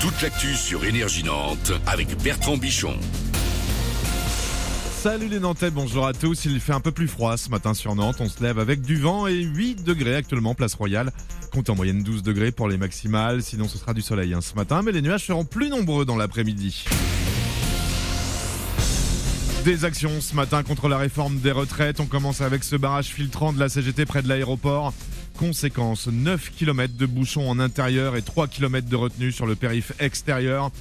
Toute l'actu sur Énergie Nantes avec Bertrand Bichon. Salut les Nantais, bonjour à tous. Il fait un peu plus froid ce matin sur Nantes. On se lève avec du vent et 8 degrés actuellement, place royale. Compte en moyenne 12 degrés pour les maximales. Sinon, ce sera du soleil hein, ce matin, mais les nuages seront plus nombreux dans l'après-midi. Des actions ce matin contre la réforme des retraites. On commence avec ce barrage filtrant de la CGT près de l'aéroport. Conséquence, 9 km de bouchons en intérieur et 3 km de retenue sur le périph' extérieur.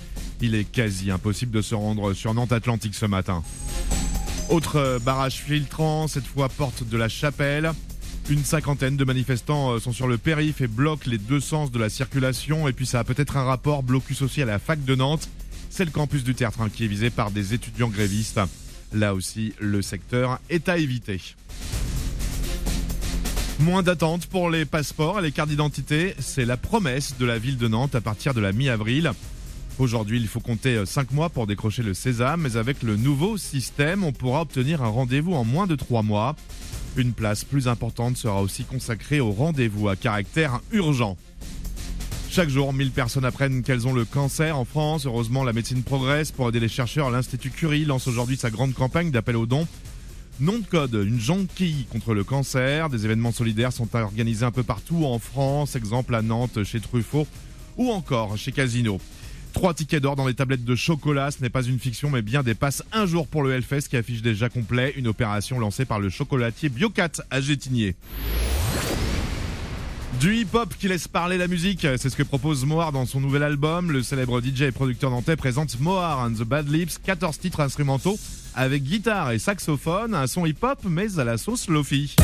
Il est quasi impossible de se rendre sur Nantes Atlantique ce matin. Autre barrage filtrant, cette fois porte de la Chapelle. Une cinquantaine de manifestants euh, sont sur le périph' et bloquent les deux sens de la circulation. Et puis ça a peut-être un rapport blocus aussi à la fac de Nantes. C'est le campus du Tertre hein, qui est visé par des étudiants grévistes. Là aussi, le secteur est à éviter. Moins d'attente pour les passeports et les cartes d'identité, c'est la promesse de la ville de Nantes à partir de la mi-avril. Aujourd'hui, il faut compter 5 mois pour décrocher le sésame, mais avec le nouveau système, on pourra obtenir un rendez-vous en moins de 3 mois. Une place plus importante sera aussi consacrée au rendez-vous à caractère urgent. Chaque jour, 1000 personnes apprennent qu'elles ont le cancer en France. Heureusement, la médecine progresse. Pour aider les chercheurs, l'Institut Curie lance aujourd'hui sa grande campagne d'appel aux dons. Nom de code, une jonquille contre le cancer. Des événements solidaires sont organisés un peu partout en France. Exemple à Nantes, chez Truffaut, ou encore chez Casino. Trois tickets d'or dans les tablettes de chocolat, ce n'est pas une fiction mais bien des passes un jour pour le Hellfest qui affiche déjà complet, une opération lancée par le chocolatier Biocat à Gétigné. Du hip-hop qui laisse parler la musique, c'est ce que propose Moar dans son nouvel album. Le célèbre DJ et producteur nantais présente Moar and the Bad Lips, 14 titres instrumentaux avec guitare et saxophone, un son hip-hop mais à la sauce Lofi.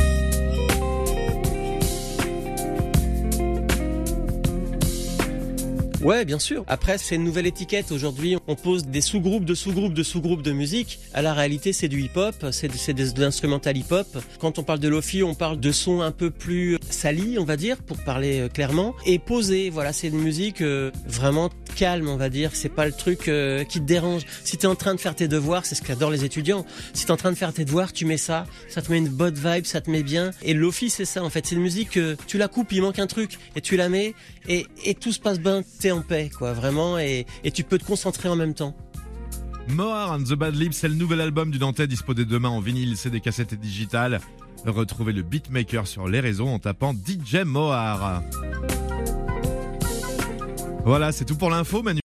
Ouais, bien sûr. Après, c'est une nouvelle étiquette. Aujourd'hui, on pose des sous-groupes de sous-groupes de sous-groupes de musique. À la réalité, c'est du hip-hop, c'est de l'instrumental hip-hop. Quand on parle de lofi, on parle de sons un peu plus salis, on va dire, pour parler euh, clairement, et posé. Voilà, c'est une musique euh, vraiment calme, on va dire. C'est pas le truc euh, qui te dérange. Si t'es en train de faire tes devoirs, c'est ce qu'adorent les étudiants. Si t'es en train de faire tes devoirs, tu mets ça, ça te met une bonne vibe, ça te met bien. Et lofi, c'est ça, en fait. C'est une musique, tu la coupes, il manque un truc, et tu la mets, et, et tout se passe bien. En paix, quoi, vraiment, et, tu peux te concentrer en même temps. Moar and the Bad Lips, c'est le nouvel album du Nantais disposé demain en vinyle, CD, cassette et digital. Retrouvez le beatmaker sur les réseaux en tapant DJ Moar. Voilà, c'est tout pour l'info, Manu.